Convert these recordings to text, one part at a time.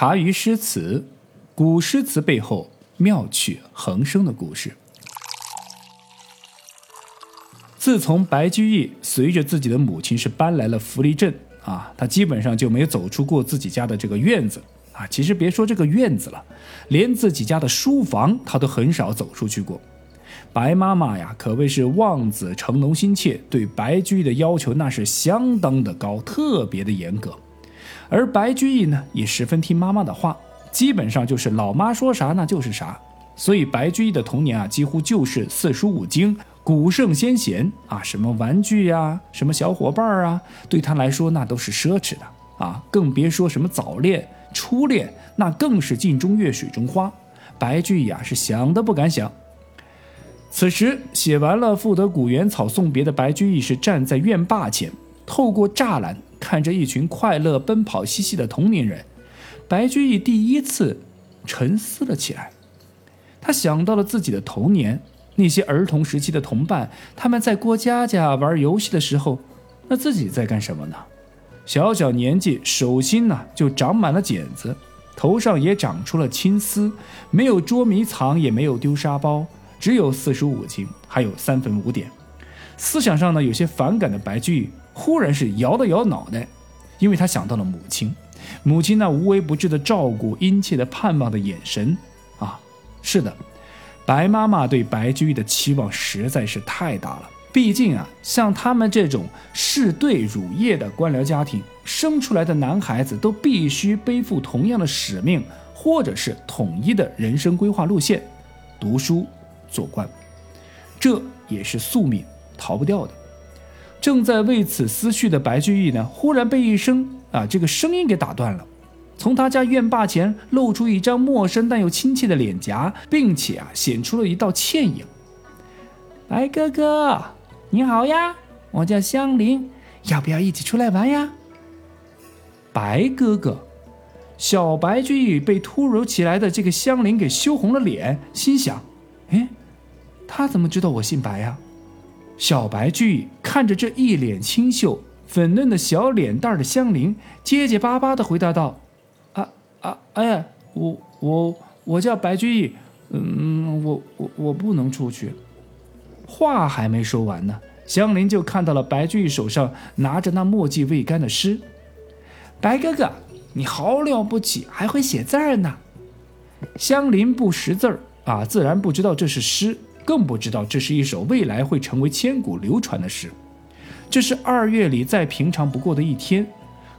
茶余诗词，古诗词背后妙趣横生的故事。自从白居易随着自己的母亲是搬来了福利镇啊，他基本上就没走出过自己家的这个院子啊。其实别说这个院子了，连自己家的书房他都很少走出去过。白妈妈呀，可谓是望子成龙心切，对白居易的要求那是相当的高，特别的严格。而白居易呢，也十分听妈妈的话，基本上就是老妈说啥那就是啥。所以白居易的童年啊，几乎就是四书五经、古圣先贤啊，什么玩具呀、什么小伙伴啊，对他来说那都是奢侈的啊，更别说什么早恋、初恋，那更是镜中月、水中花。白居易啊，是想都不敢想。此时写完了《赋得古原草送别》的白居易是站在院坝前，透过栅栏看着一群快乐奔跑嬉戏的同龄人，白居易第一次沉思了起来。他想到了自己的童年，那些儿童时期的同伴，他们在过家家玩游戏的时候，那自己在干什么呢？小小年纪，手心呢就长满了茧子，头上也长出了青丝，没有捉迷藏，也没有丢沙包。只有四书五经，还有三分五点。思想上呢有些反感的白居易，忽然是摇了摇脑袋，因为他想到了母亲，母亲那无微不至的照顾、殷切的盼望的眼神啊！是的，白妈妈对白居易的期望实在是太大了。毕竟啊，像他们这种士对乳业的官僚家庭，生出来的男孩子都必须背负同样的使命，或者是统一的人生规划路线，读书。做官，这也是宿命，逃不掉的。正在为此思绪的白居易呢，忽然被一声啊这个声音给打断了。从他家院坝前露出一张陌生但又亲切的脸颊，并且啊显出了一道倩影。白哥哥，你好呀，我叫香菱，要不要一起出来玩呀？白哥哥，小白居易被突如其来的这个香菱给羞红了脸，心想：哎。他怎么知道我姓白呀？小白居易看着这一脸清秀、粉嫩的小脸蛋的香菱，结结巴巴的回答道：“啊啊，哎，我我我叫白居易，嗯，我我我不能出去。”话还没说完呢，香菱就看到了白居易手上拿着那墨迹未干的诗。白哥哥，你好了不起，还会写字儿呢。香菱不识字儿啊，自然不知道这是诗。更不知道这是一首未来会成为千古流传的诗。这是二月里再平常不过的一天，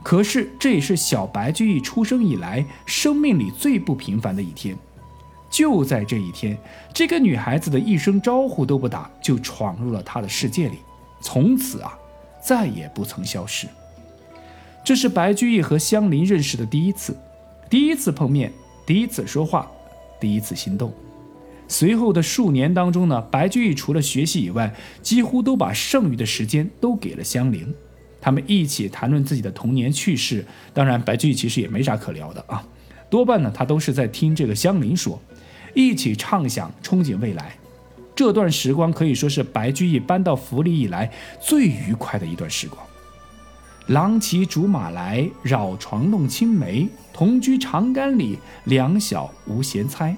可是这也是小白居易出生以来生命里最不平凡的一天。就在这一天，这个女孩子的一声招呼都不打，就闯入了他的世界里，从此啊，再也不曾消失。这是白居易和香菱认识的第一次，第一次碰面，第一次说话，第一次心动。随后的数年当中呢，白居易除了学习以外，几乎都把剩余的时间都给了香菱。他们一起谈论自己的童年趣事。当然，白居易其实也没啥可聊的啊，多半呢他都是在听这个香菱说，一起畅想憧憬未来。这段时光可以说是白居易搬到府里以来最愉快的一段时光。郎骑竹马来，绕床弄青梅。同居长干里，两小无嫌猜。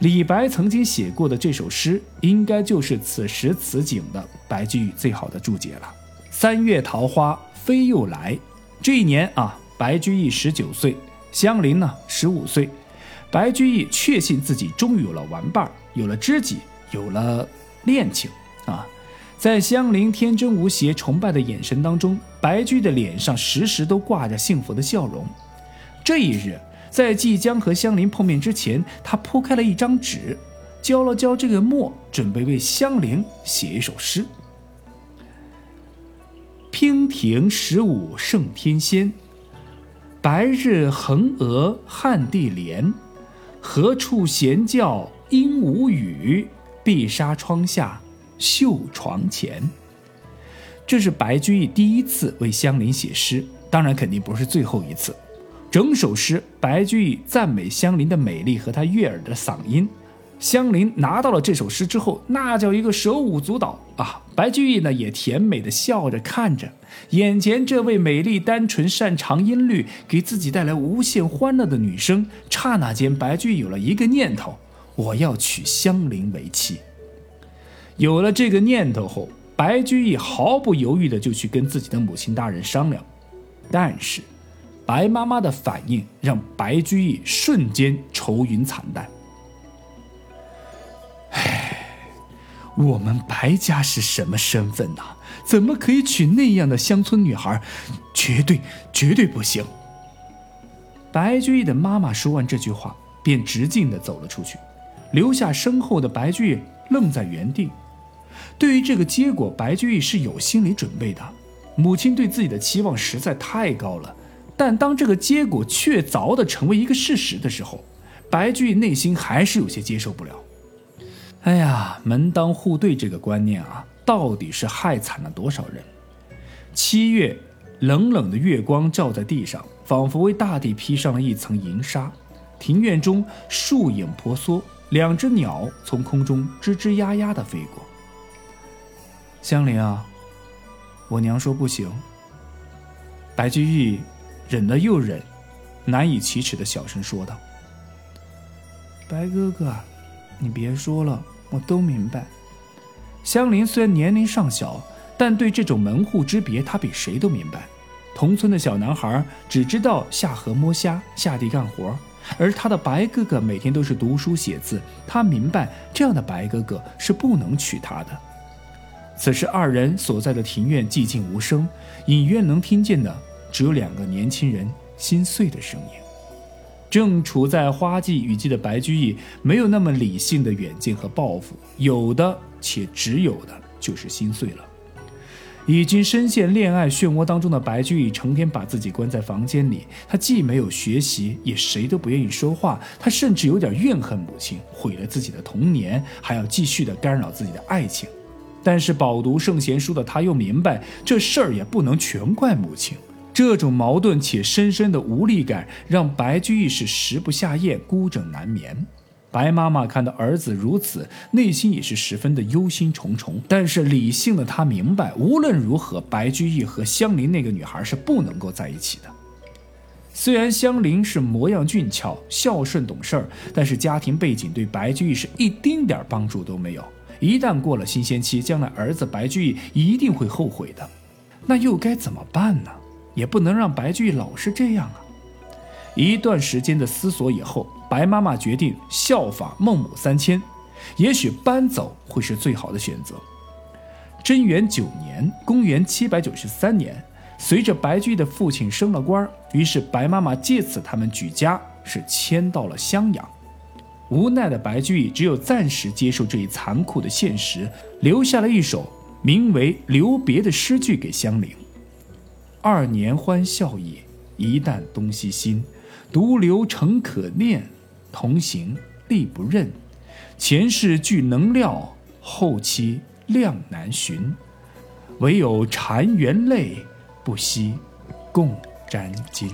李白曾经写过的这首诗，应该就是此时此景的白居易最好的注解了。三月桃花飞又来，这一年啊，白居易十九岁，香菱呢十五岁。白居易确信自己终于有了玩伴，有了知己，有了恋情啊！在香菱天真无邪、崇拜的眼神当中，白居易的脸上时时都挂着幸福的笑容。这一日。在即将和香菱碰面之前，他铺开了一张纸，浇了浇这个墨，准备为香菱写一首诗。娉婷十五胜天仙，白日横娥汉地莲。何处闲教应无语？碧纱窗下绣床前。这是白居易第一次为香菱写诗，当然肯定不是最后一次。整首诗，白居易赞美香菱的美丽和她悦耳的嗓音。香菱拿到了这首诗之后，那叫一个手舞足蹈啊！白居易呢也甜美的笑着看着眼前这位美丽单纯、擅长音律、给自己带来无限欢乐的女生。刹那间，白居易有了一个念头：我要娶香菱为妻。有了这个念头后，白居易毫不犹豫的就去跟自己的母亲大人商量。但是，白妈妈的反应让白居易瞬间愁云惨淡。唉，我们白家是什么身份呐？怎么可以娶那样的乡村女孩？绝对绝对不行！白居易的妈妈说完这句话，便直径的走了出去，留下身后的白居易愣在原地。对于这个结果，白居易是有心理准备的。母亲对自己的期望实在太高了，但当这个结果确凿的成为一个事实的时候，白居易内心还是有些接受不了。哎呀，门当户对这个观念啊，到底是害惨了多少人？七月，冷冷的月光照在地上，仿佛为大地披上了一层银纱。庭院中树影婆娑，两只鸟从空中吱吱呀呀地飞过。香菱啊，我娘说不行。白居易忍了又忍，难以启齿的小声说道：“白哥哥，你别说了。”我都明白，香菱虽然年龄尚小，但对这种门户之别，她比谁都明白。同村的小男孩只知道下河摸虾、下地干活，而他的白哥哥每天都是读书写字。他明白，这样的白哥哥是不能娶她的。此时，二人所在的庭院寂静无声，隐约能听见的只有两个年轻人心碎的声音。正处在花季雨季的白居易，没有那么理性的远见和抱负，有的且只有的就是心碎了。已经深陷恋爱漩涡当中的白居易，成天把自己关在房间里，他既没有学习，也谁都不愿意说话。他甚至有点怨恨母亲毁了自己的童年，还要继续的干扰自己的爱情。但是饱读圣贤书的他，又明白这事儿也不能全怪母亲。这种矛盾且深深的无力感，让白居易是食不下咽、孤枕难眠。白妈妈看到儿子如此，内心也是十分的忧心忡忡。但是理性的她明白，无论如何，白居易和香菱那个女孩是不能够在一起的。虽然香菱是模样俊俏、孝顺懂事儿，但是家庭背景对白居易是一丁点帮助都没有。一旦过了新鲜期，将来儿子白居易一定会后悔的。那又该怎么办呢？也不能让白居易老是这样啊！一段时间的思索以后，白妈妈决定效仿孟母三迁，也许搬走会是最好的选择。贞元九年（公元793年），随着白居易的父亲升了官，于是白妈妈借此他们举家是迁到了襄阳。无奈的白居易只有暂时接受这一残酷的现实，留下了一首名为《留别》的诗句给香菱。二年欢笑也，一旦东西心。独留诚可念，同行力不任。前世俱能料，后期量难寻。唯有禅园泪，不惜共沾巾。